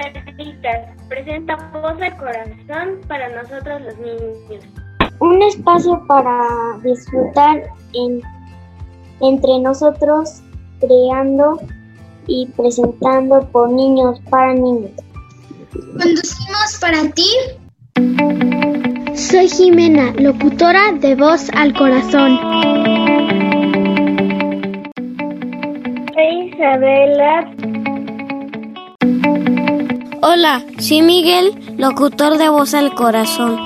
Caritas presenta Voz al Corazón para nosotros los niños. Un espacio para disfrutar en, entre nosotros, creando y presentando por niños para niños. Conducimos para ti. Soy Jimena, locutora de Voz al Corazón. Soy Isabela. Hola, soy Miguel, locutor de Voz al Corazón.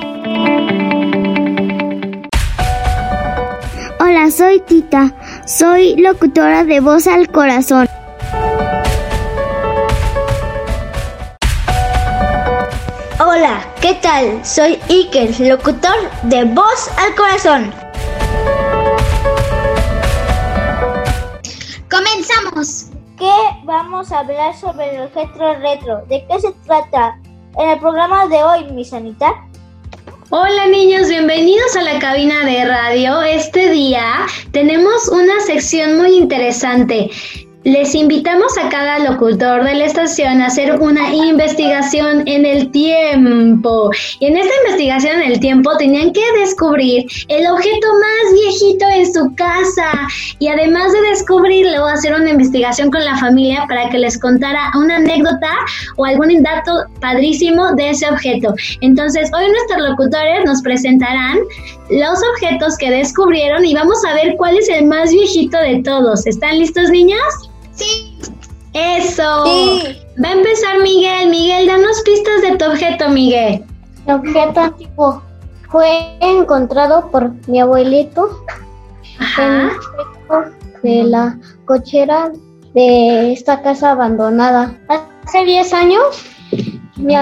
Hola, soy Tita, soy locutora de Voz al Corazón. Hola, ¿qué tal? Soy Iker, locutor de Voz al Corazón. Comenzamos. ¿Qué vamos a hablar sobre el objeto retro? ¿De qué se trata? En el programa de hoy, mi sanita. Hola niños, bienvenidos a la cabina de radio. Este día tenemos una sección muy interesante. Les invitamos a cada locutor de la estación a hacer una investigación en el tiempo. Y en esta investigación en el tiempo tenían que descubrir el objeto más viejito en su casa. Y además de descubrirlo, hacer una investigación con la familia para que les contara una anécdota o algún dato padrísimo de ese objeto. Entonces, hoy nuestros locutores nos presentarán los objetos que descubrieron y vamos a ver cuál es el más viejito de todos. ¿Están listos, niños? Sí. Eso. Sí. Va a empezar Miguel. Miguel, danos pistas de tu objeto, Miguel. El objeto antiguo fue encontrado por mi abuelito en Ajá. de la cochera de esta casa abandonada. Hace 10 años, mi,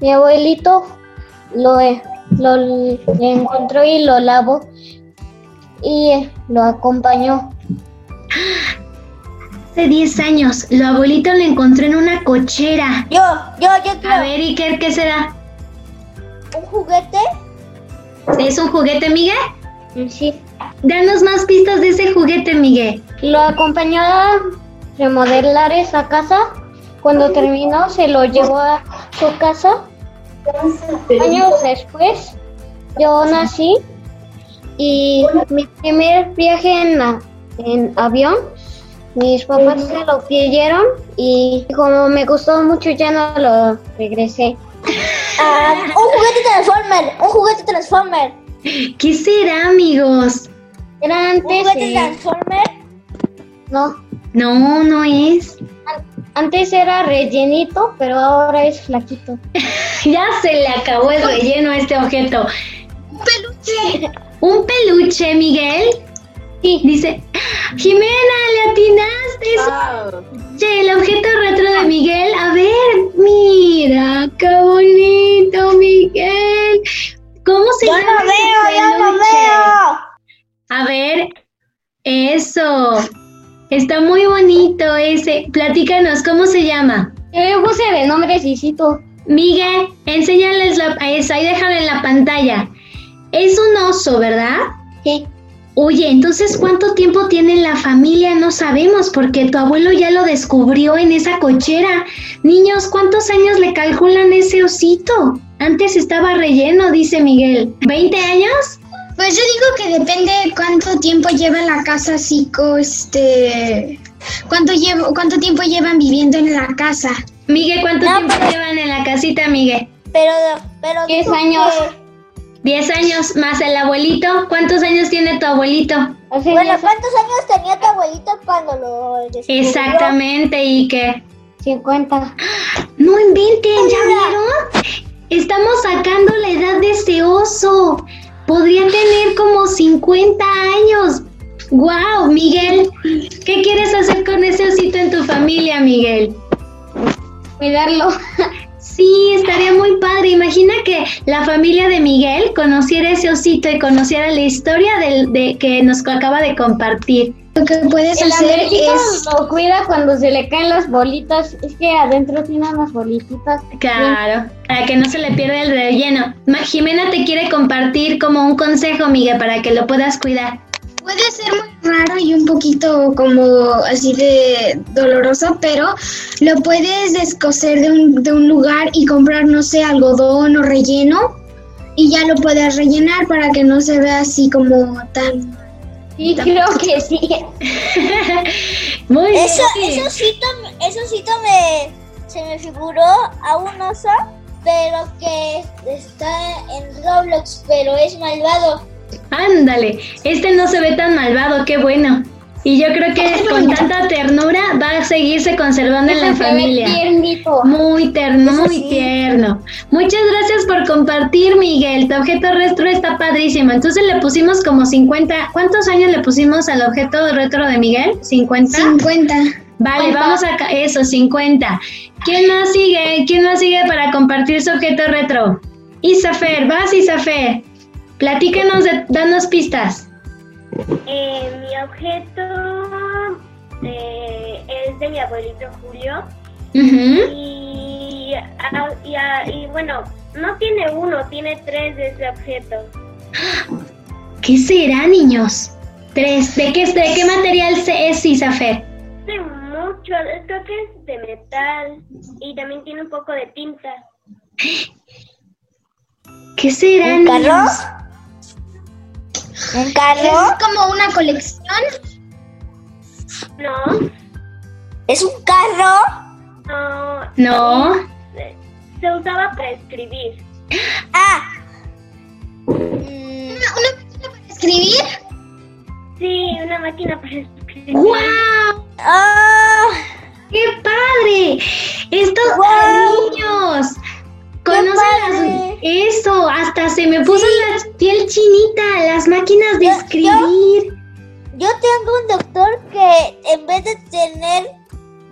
mi abuelito lo, lo encontró y lo lavó y eh, lo acompañó. Hace 10 años, lo abuelito lo encontró en una cochera. Yo, yo, yo A quiero ver, Iker, ¿qué será? un juguete. ¿Es un juguete, Miguel? Sí. Danos más pistas de ese juguete, Miguel. Lo acompañó a remodelar esa casa. Cuando terminó, se lo llevó a su casa. Años después, yo nací y mi primer viaje en, a- en avión, mis papás se lo pidieron y como me gustó mucho ya no lo regresé. Ah, un juguete Transformer. Un juguete Transformer. ¿Qué será, amigos? Era Un antes, juguete eh, Transformer. no, No, no es. antes era rellenito, pero ahora es flaquito. Ya se le acabó el relleno a este objeto. Un peluche. ¿Un peluche, Miguel? Sí. Dice, Jimena, le atinaste. Che, el objeto retro de Miguel. A ver, mira, qué bonito, Miguel. ¿Cómo se Yo llama? no ese veo, yo no peluche? veo. A ver, eso. Está muy bonito ese. Platícanos, ¿cómo se llama? Yo le puse de nombre Cicito. Miguel, enséñales la, eso, ahí déjalo en la pantalla. Es un oso, ¿verdad? Sí. Oye, entonces ¿cuánto tiempo tiene la familia? No sabemos porque tu abuelo ya lo descubrió en esa cochera. Niños, ¿cuántos años le calculan ese osito? Antes estaba relleno, dice Miguel. ¿20 años? Pues yo digo que depende de cuánto tiempo lleva en la casa así, co- este, cuánto llevo, cuánto tiempo llevan viviendo en la casa. Miguel, ¿cuánto No, tiempo pero- llevan en la casita, Miguel? Pero, pero. Diez dijo años. que- 10 años más el abuelito. ¿Cuántos años tiene tu abuelito? Bueno, ¿cuántos años tenía tu abuelito cuando lo descubrió? Exactamente, y que 50. No inventen, ¿ya vieron? Estamos sacando la edad de ese oso. Podría tener como 50 años. ¡Wow, Miguel! ¿Qué quieres hacer con ese osito en tu familia, Miguel? Cuidarlo. Sí, estaría muy padre. Imagina que la familia de Miguel conociera ese osito y conociera la historia del, de que nos acaba de compartir. Lo que puedes El hacer es, lo cuida cuando se le caen las bolitas. Es que adentro tiene unas bolititas. Claro, para que no se le pierda el relleno. Ma- Jimena te quiere compartir como un consejo, Miguel, para que lo puedas cuidar. Puede ser muy raro y un poquito como así de doloroso, pero lo puedes descoser de un, de un lugar y comprar, no sé, algodón o relleno y ya lo puedes rellenar para que no se vea así como tan... Sí, creo que sí. Muy Eso, bien. eso sí, eso sí me, se me figuró a un oso, pero que está en Roblox, pero es malvado. Ándale, este no se ve tan malvado, qué bueno. Y yo creo que con tanta ternura va a seguirse conservando en la familia. tiernito. Muy terno, Eso muy sí. tierno. Muchas gracias por compartir, Miguel. Tu objeto retro está padrísimo. Entonces le pusimos como 50. ¿Cuántos años le pusimos al objeto retro de Miguel? ¿50? 50. Vale, vamos a eso, 50. ¿Quién más sigue? ¿Quién más sigue para compartir su objeto retro? Isafer, vas Isafer. Platícanos, de, danos pistas. Eh, mi objeto eh, es de mi abuelito Julio y, ah, y, ah, y bueno, no tiene uno, tiene tres de ese objeto. ¿Qué será, niños? Tres. ¿De qué, de qué material se es Isafer? De mucho, creo que es de metal y también tiene un poco de tinta. ¿Qué será, ¿Un carro? ¿Un Es carro? como una colección. No, ¿Es un carro? no, No. se usaba para escribir. Ah. Mm, ¿Una, una máquina para escribir? Sí, una máquina para escribir. ¡Guau! ah, ¡Qué padre! Estos ¡Guau! niños las- eso, hasta se me puso la piel chinita, las máquinas de Yo- escribir. Yo tengo un doctor que en vez de tener,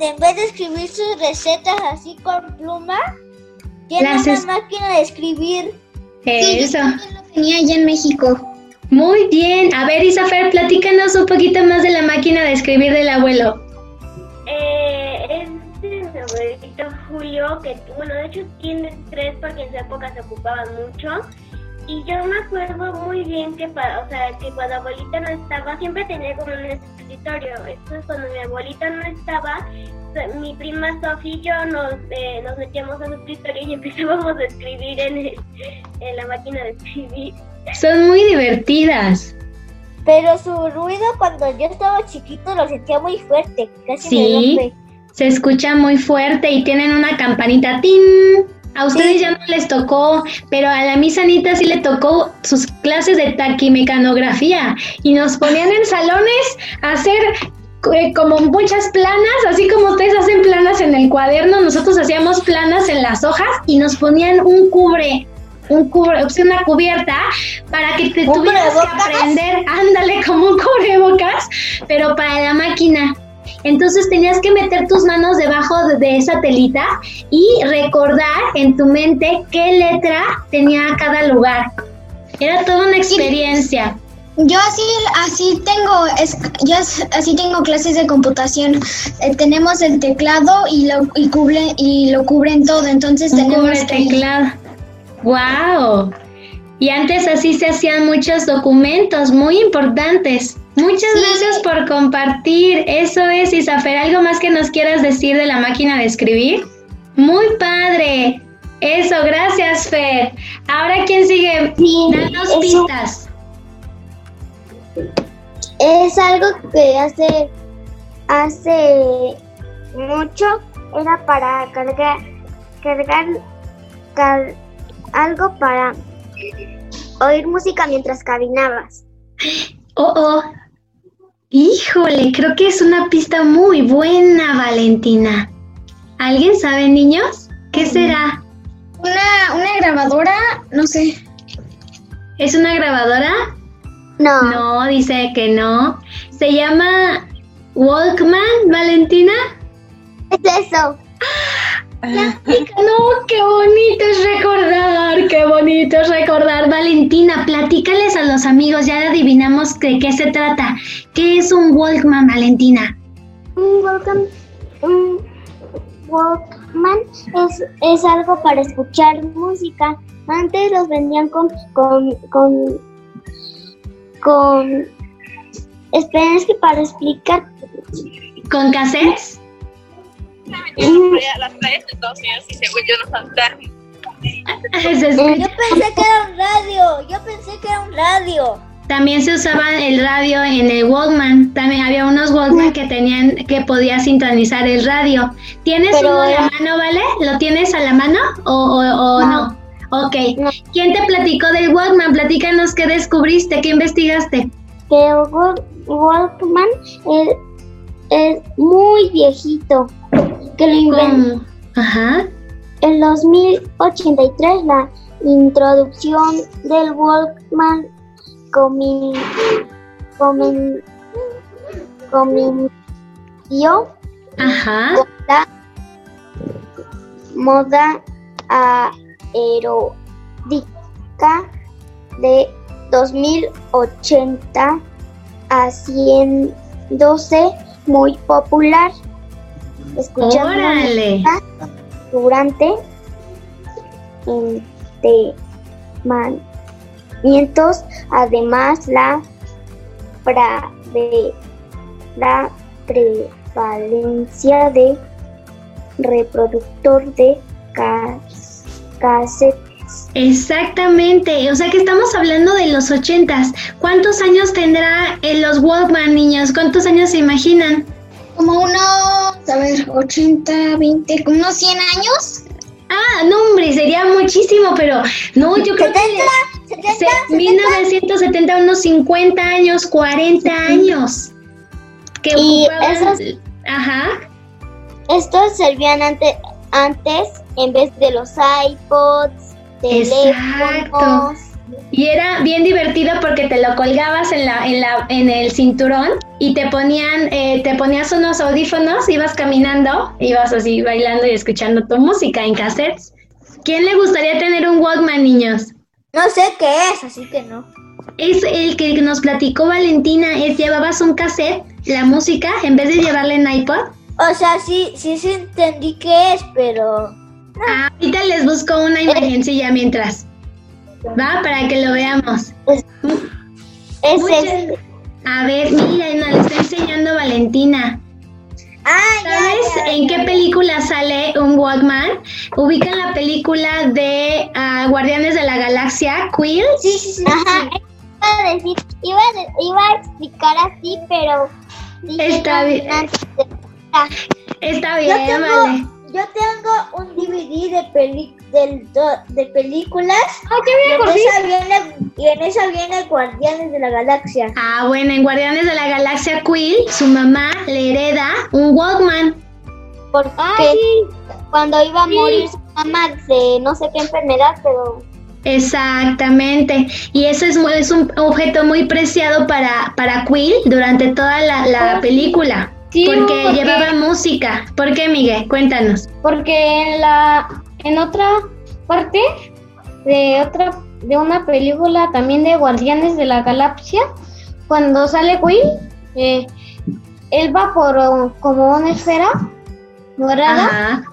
en vez de escribir sus recetas así con pluma, tiene Las una es- máquina de escribir. Sí, yo Eso. lo tenía allá en México. Muy bien. A ver, Isafer, platícanos un poquito más de la máquina de escribir del abuelo. Que bueno, de hecho tiene tres porque en su época se ocupaban mucho. Y yo me acuerdo muy bien que, pa- o sea, que cuando abuelita no estaba, siempre tenía como un escritorio. Entonces cuando mi abuelita no estaba, mi prima Sofía y yo nos, eh, nos metíamos a su escritorio y empezábamos a escribir en, el- en la máquina de escribir. Son muy divertidas. Pero su ruido cuando yo estaba chiquito lo sentía muy fuerte, casi Sí. me rompe. Se escucha muy fuerte y tienen una campanita. ¡Tin! A ustedes Sí. ya no les tocó, pero a la Miss Anita sí le tocó sus clases de taquimecanografía y nos ponían en salones a hacer eh, como muchas planas, así como ustedes hacen planas en el cuaderno, nosotros hacíamos planas en las hojas y nos ponían un cubre, un cubre, o sea, una cubierta para que te ¿Un tuvieras que aprender, ándale como un cubrebocas, pero para la máquina. Entonces tenías que meter tus manos debajo de, esa telita y recordar en tu mente qué letra tenía cada lugar. Era toda una experiencia. Yo así, así tengo, es- yo as- así tengo clases de computación. Eh, tenemos el teclado y lo y cubre y lo cubren todo, entonces Un tenemos cubre que teclado. ¡Wow! Y antes así se hacían muchos documentos muy importantes. Muchas Sí. gracias por compartir. Eso es, Isafer. ¿Algo más que nos quieras decir de la máquina de escribir? Muy padre. Eso, gracias, Fer. Ahora, ¿quién sigue? Danos eso- pistas. Es algo que hace hace mucho era para cargar cargar car- algo para oír música mientras caminabas. Oh, oh. Híjole, creo que es una pista muy buena, Valentina. ¿Alguien sabe, niños? ¿Qué será? una una grabadora, no sé. ¿Es una grabadora? No, No, dice que no. ¿Se llama Walkman, Valentina? es eso. No, qué bonito es recordar, qué bonito es recordar. Valentina, platícales a los amigos, ya adivinamos de qué se trata. ¿Qué es un Walkman, Valentina? Un Walkman, un Walkman es, es algo para escuchar música. Antes los vendían con con con con Esperen, es que para explicar. ¿Con cassettes? Las playas de Estados Unidos y según yo no escucha. Yo pensé que era un radio. Yo pensé que era un radio. También se usaba el radio en el Walkman. También había unos Walkman que tenían que podía sintonizar el radio. ¿Tienes Pero uno a la mano, vale? ¿Lo tienes a la mano o, o, o no? Ok. No. ¿Quién te platicó del Walkman? Platícanos qué descubriste, qué investigaste. Que el Walkman es, es muy viejito. Que lo inventó. Ajá. en 2083 la introducción del Walkman comi, Ajá. con la moda aeródica de 2080 haciéndose muy popular. Escuchando Órale. durante entrenamientos, además la, preve- la prevalencia de reproductor de cas- cassette Exactamente, o sea que estamos hablando de los ochentas. ¿Cuántos años tendrá en los Walkman, niños? ¿Cuántos años se imaginan? Como unos, a ver, 80, 20, como unos 100 años. Ah, no hombre, sería muchísimo, pero no, yo creo que 70, se- 1970, unos 50 años, 40 años. Que Y ocupaban- esas- Ajá. Estos servían ante- antes en vez de los iPods, teléfonos. Y era bien divertido porque te lo colgabas en la, en la, en el cinturón y te ponían, eh, te ponías unos audífonos, ibas caminando, ibas así bailando y escuchando tu música en cassettes. ¿Quién le gustaría tener un Walkman, niños? No sé qué es, así que no. Es el que nos platicó Valentina, es llevabas un cassette, la música, en vez de llevarla en iPod. O sea, sí, sí, sí entendí qué es, pero... Ah, ahorita les busco una imagencilla mientras. Va, para que lo veamos. Es Muchas- este. A ver, mira, nos lo está enseñando Valentina. Ah, ¿Sabes ya, en ya. qué película sale un Walkman? Ubican la película de ah, Guardianes de la Galaxia, Quill. Sí, sí, sí. Ajá, iba a decir, iba iba a explicar así, pero Está bien. Está Yo bien, tengo, vale. yo tengo un DVD de, peli, del, de películas Ah, qué y bien, en, por fin. esa viene, y en esa viene Guardianes de la Galaxia. Ah, bueno, en Guardianes de la Galaxia, Quill, su mamá le hereda un Walkman. porque cuando iba a morir su mamá de no sé qué enfermedad, pero Exactamente. Y eso es, es un objeto muy preciado para, para Quill durante toda la, la película. Sí, porque, porque- llevaba música. ¿Por qué, Miguel? Cuéntanos. Porque en la en otra parte de otra de una película también de Guardianes de la Galaxia, cuando sale Will, eh, él va por uh, como una esfera morada, Ajá.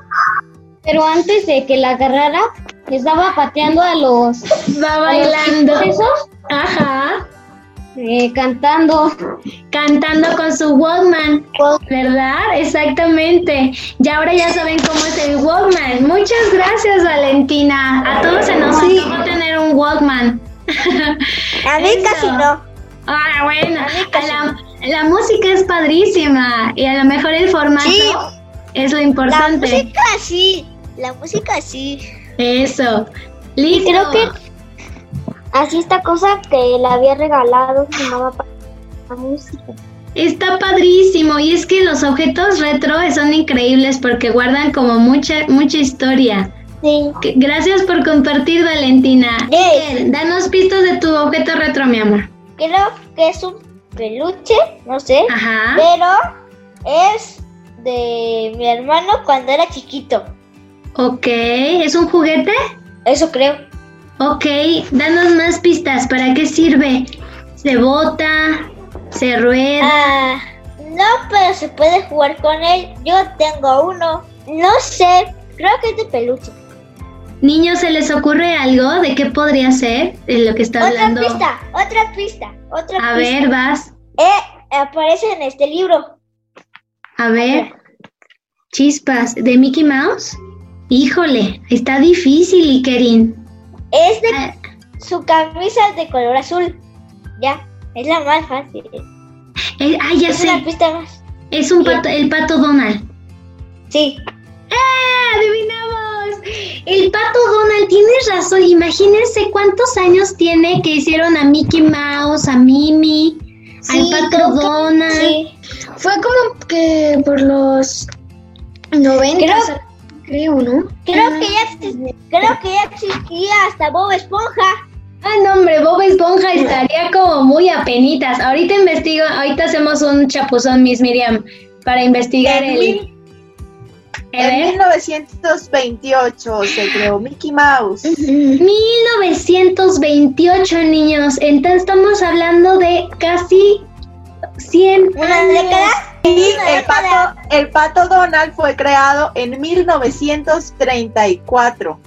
pero antes de que la agarrara, estaba pateando a los, Va a bailando. Ajá. Eh, cantando. Cantando con su Walkman. ¿Verdad? Exactamente. Y ahora ya saben cómo es el Walkman. Muchas gracias, Valentina. A todos se nos Sí. antojó tener un Walkman. A mí casi no. Ah, bueno. A la, la música es padrísima. Y a lo mejor el formato Sí. es lo La importante. música sí. La música sí. Eso. Y Listo. creo que así esta cosa que le había regalado su mamá para la música. Está padrísimo y es que los objetos retro son increíbles porque guardan como mucha mucha historia. Sí. Gracias por compartir, Valentina. Iker, danos pistas de tu objeto retro, mi amor. Creo que es un peluche, no sé. Ajá. Pero es de mi hermano cuando era chiquito. Ok, ¿es un juguete? Eso creo. Ok, danos más pistas. ¿Para qué sirve? ¿Se bota? ¿Se rueda? Ah, no, pero se puede jugar con él. Yo tengo uno. No sé, creo que es de peluche. Niños, ¿se les ocurre algo de qué podría ser? De lo que está Otra hablando. pista, otra pista, otra A pista. ver, vas. Eh, aparece en este libro. A ver. Chispas, ¿de Mickey Mouse? Híjole, está difícil, Ikerin. Es de Ah, su camisa es de color azul. Ya, es la más fácil. ah, ya Es una sé. pista más. Es un pato, el pato Donald. Sí. ¡Ah! ¡Adivinamos! El pato Donald, tienes razón. Imagínense cuántos años tiene que hicieron a Mickey Mouse, a Mimi, al pato que- Donald. Sí. Fue como que por los 90, creo, ¿no? Creo que ya creo que ya existía hasta Bob Esponja. Ah, no, hombre, Bob Esponja estaría como muy apenitas. Ahorita investigo, ahorita hacemos un chapuzón, Miss Miriam, para investigar En el... mil- En ver. 1928 se creó Mickey Mouse. 1928 niños, entonces estamos hablando de casi 100 Una años. década. Y el pato, el pato Donald fue creado en 1934.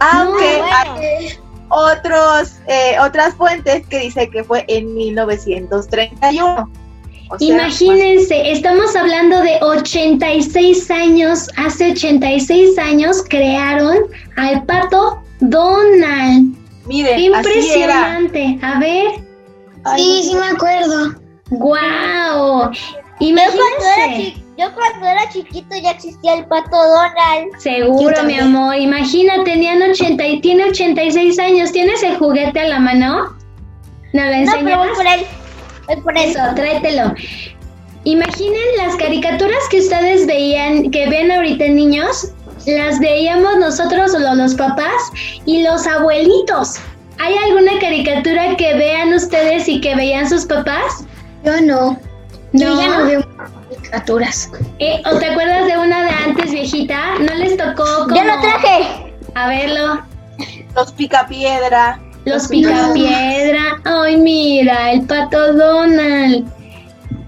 Aunque Muy hay otros, eh, otras fuentes que dice que fue en 1931. O sea, Imagínense, estamos hablando de 86 años, hace 86 años crearon al pato Donald. miren, ¡Qué así era. impresionante! A ver, Ay, Sí, sí me acuerdo. Yo cuando, era Imagínense. chi- yo cuando era chiquito ya existía el pato Donald. Seguro, mi amor. Imagina, tenían 80 y tiene 86 años. ¿Tienes el juguete a la mano? ¿No lo No, pero enseñas? voy por él. Voy por él. Eso, tráetelo. Imaginen las caricaturas que ustedes veían, que ven ahorita niños, las veíamos nosotros o los papás y los abuelitos. ¿Hay alguna caricatura que vean ustedes y que veían sus papás? Yo no. Yo ya no veo caricaturas. Eh, ¿O te acuerdas de una de antes viejita? ¿No les tocó como... Yo lo traje. A verlo. Los picapiedra. Los picapiedra. Ay, mira, el pato Donald.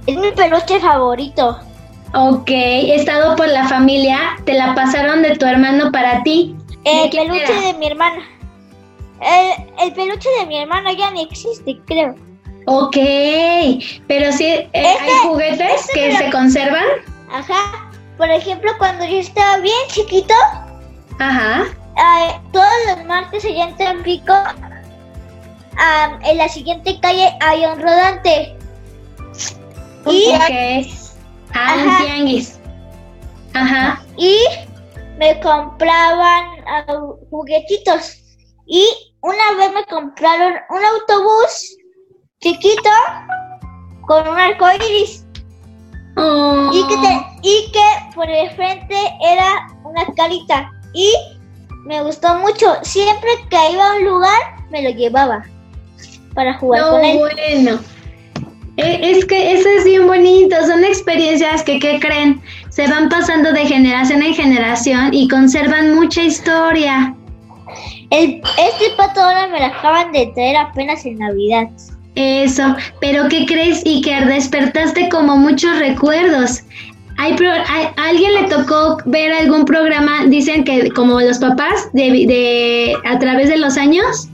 Es mi peluche favorito. Ok, estado por la familia, te la pasaron de tu hermano para ti. ¿De El peluche era? de mi hermana. El, el peluche de mi hermano ya ni existe, creo. Ok, pero sí, eh, hay juguetes este que lo- se conservan. Ajá. Por ejemplo, cuando yo estaba bien chiquito, Ajá. todos los martes allá en Tampico, en la siguiente calle hay un rodante. Y. Ah, un Ajá. tianguis. Ajá. y me compraban ah, juguetitos. Y una vez me compraron un autobús chiquito con un arco iris. Oh. Y que, te- y que por el frente era una carita. Y me gustó mucho. Siempre que iba a un lugar, me lo llevaba para jugar No, con él. bueno. Eh, Es que eso es bien bonito, son experiencias que, ¿qué creen? Se van pasando de generación en generación y conservan mucha historia. El, este pato ahora me lo acaban de traer apenas en Navidad. Eso, pero ¿qué crees, Iker? Despertaste como muchos recuerdos. Hay pro- ¿A alguien le tocó ver algún programa, dicen que como los papás, de, de a través de los años?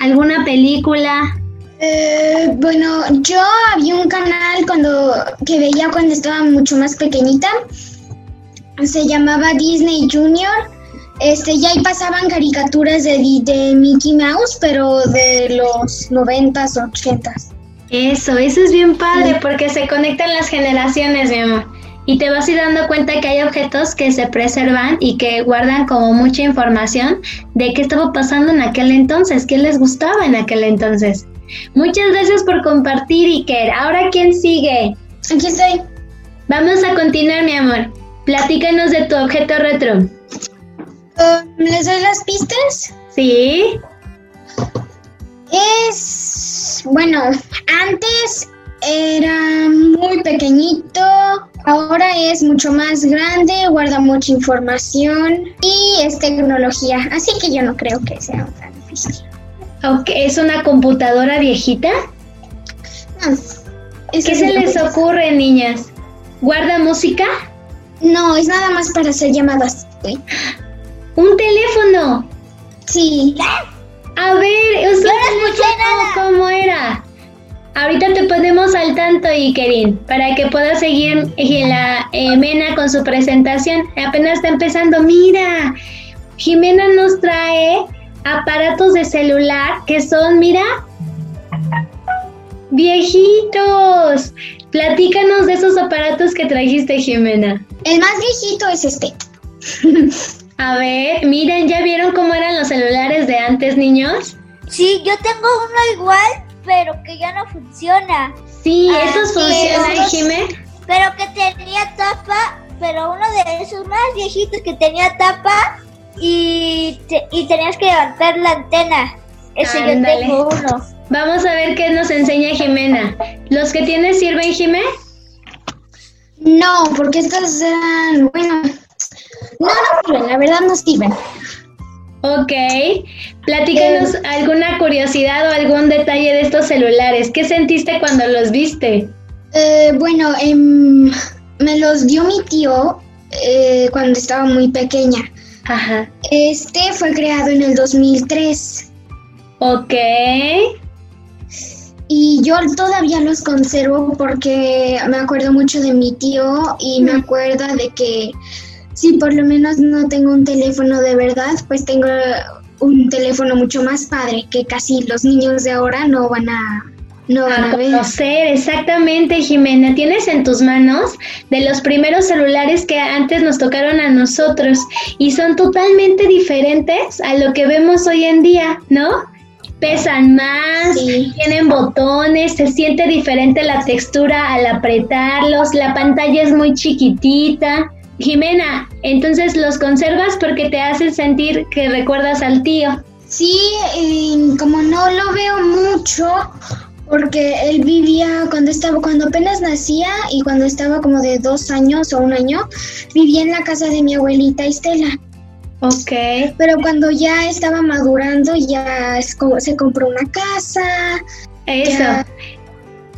¿Alguna película? Eh, bueno, yo había un canal cuando que veía cuando estaba mucho más pequeñita. Se llamaba Disney Junior. Este, y ahí pasaban caricaturas de Mickey Mouse, pero de los noventas, ochentas. Eso, eso es bien padre porque se conectan las generaciones, mi amor. Y te vas a ir dando cuenta que hay objetos que se preservan y que guardan como mucha información de qué estaba pasando en aquel entonces, qué les gustaba en aquel entonces. Muchas gracias por compartir, Iker. Ahora, ¿quién sigue? Aquí estoy. Vamos a continuar, mi amor. Platícanos de tu objeto retro. Um, ¿Les doy las pistas? ¿Sí? Es, bueno, antes era muy pequeñito, ahora es mucho más grande, guarda mucha información y es tecnología, así que yo no creo que sea tan difícil. Ok, ¿Es una computadora viejita? No, es ¿Qué se les ocurre, niñas? ¿Guarda música? No, es nada más para hacer llamadas. ¿Un teléfono? Sí, A ver, ¿usted no escuché nada. ¿Cómo era? Ahorita te ponemos al tanto, Ikerin, para que puedas seguir eh, la eh, Mena con su presentación. Apenas está empezando. Mira, Jimena nos trae aparatos de celular que son, mira, viejitos. Platícanos de esos aparatos que trajiste, Jimena. El más viejito es este. A ver, miren, ¿ya vieron cómo eran los celulares de antes, niños? Sí, yo tengo uno igual, pero que ya no funciona. Sí, Ah, esos funcionan, Jimé. Pero que tenía tapa, pero uno de esos más viejitos que tenía tapa y, te- y tenías que levantar la antena. Ese Ándale. yo tengo uno. Vamos a ver qué nos enseña Jimena. ¿Los que tienes sirven, Jimé? No, porque estos eran, bueno, no, no sirven, la verdad no sirven. Ok. Platícanos alguna curiosidad o algún detalle de estos celulares. ¿Qué sentiste cuando los viste? Eh, bueno, em, me los dio mi tío eh, cuando estaba muy pequeña. Ajá. Este fue creado en el 2003 Ok. y yo todavía los conservo porque me acuerdo mucho de mi tío y me acuerdo de que si por lo menos no tengo un teléfono de verdad, pues tengo un teléfono mucho más padre que casi los niños de ahora no van a no van A a ver. conocer, exactamente, Jimena. Tienes en tus manos de los primeros celulares que antes nos tocaron a nosotros y son totalmente diferentes a lo que vemos hoy en día, ¿no? Pesan más, Sí. tienen botones, se siente diferente la textura al apretarlos, la pantalla es muy chiquitita. Jimena, entonces los conservas porque te hacen sentir que recuerdas al tío. Sí, y como no lo veo mucho, porque él vivía cuando estaba, cuando apenas nacía y cuando estaba como de dos años o un año, vivía en la casa de mi abuelita Estela. Ok. Pero cuando ya estaba madurando, ya es como- se compró una casa, Eso. Ya,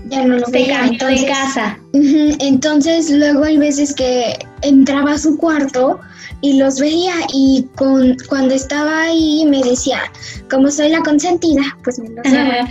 ya no lo se veía. cambió de casa. Entonces luego hay veces que entraba a su cuarto y los veía y con, cuando estaba ahí me decía, como soy la consentida, pues me los daba.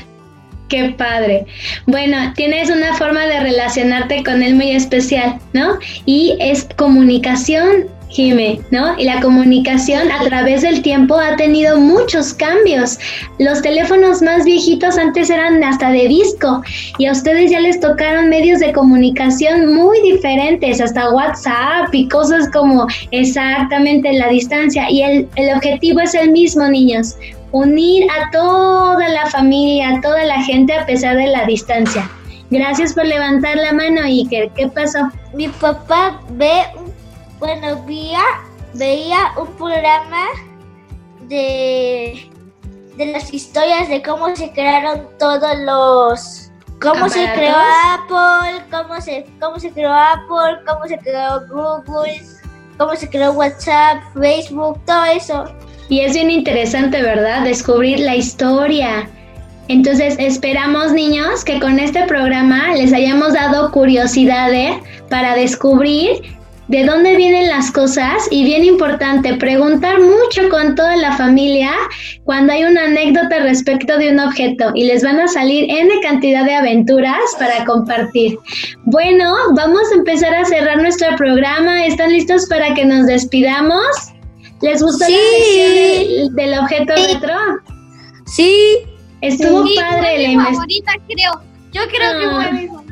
Qué padre. Bueno, tienes una forma de relacionarte con él muy especial, ¿no? Y es comunicación, Jime, ¿no? Y la comunicación a través del tiempo ha tenido muchos cambios. Los teléfonos más viejitos antes eran hasta de disco y a ustedes ya les tocaron medios de comunicación muy diferentes, hasta WhatsApp y cosas como exactamente la distancia. Y el, el objetivo es el mismo, niños, unir a toda la familia, a toda la gente a pesar de la distancia. Gracias por levantar la mano, Iker. ¿Qué pasó? Mi papá ve, un- bueno, veía, veía un programa de, de las historias de cómo se crearon todos los... Cómo se creó Apple, cómo se, cómo se creó Apple, cómo se creó Google, cómo se creó WhatsApp, Facebook, todo eso. Y es bien interesante, ¿verdad? Descubrir la historia. Entonces, esperamos, niños, que con este programa les hayamos dado curiosidades para descubrir de dónde vienen las cosas y bien importante, preguntar mucho con toda la familia cuando hay una anécdota respecto de un objeto y les van a salir N cantidad de aventuras para compartir. Bueno, vamos a empezar a cerrar nuestro programa. ¿Están listos para que nos despidamos? ¿Les gustó Sí. la sección del, del objeto retro? Sí. Estuvo Sí, padre la favorita, creo. Yo creo que Ah. fue mi favorita.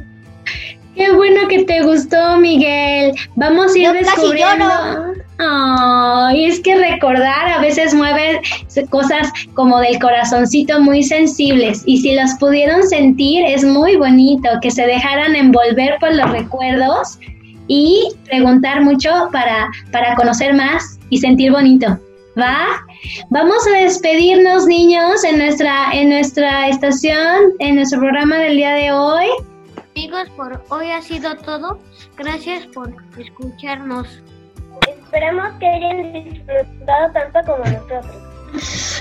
Qué bueno que te gustó, Miguel. Vamos a ir Yo descubriendo. es que recordar a veces mueve cosas como del corazoncito muy sensibles y si las pudieron sentir es muy bonito que se dejaran envolver por los recuerdos y preguntar mucho para, para conocer más y sentir bonito. ¿Va? Vamos a despedirnos, niños, en nuestra, en nuestra estación, en nuestro programa del día de hoy. Amigos, por hoy ha sido todo. Gracias por escucharnos. Esperamos que hayan disfrutado tanto como nosotros.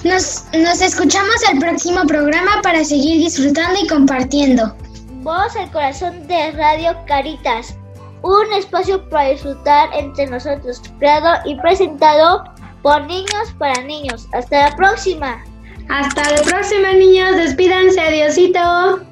Nos, nos escuchamos el próximo programa para seguir disfrutando y compartiendo. Voz al corazón de Radio Caritas, un espacio para disfrutar entre nosotros, creado y presentado por niños para niños. Hasta la próxima. Hasta la próxima, niños. Despídanse. Adiosito.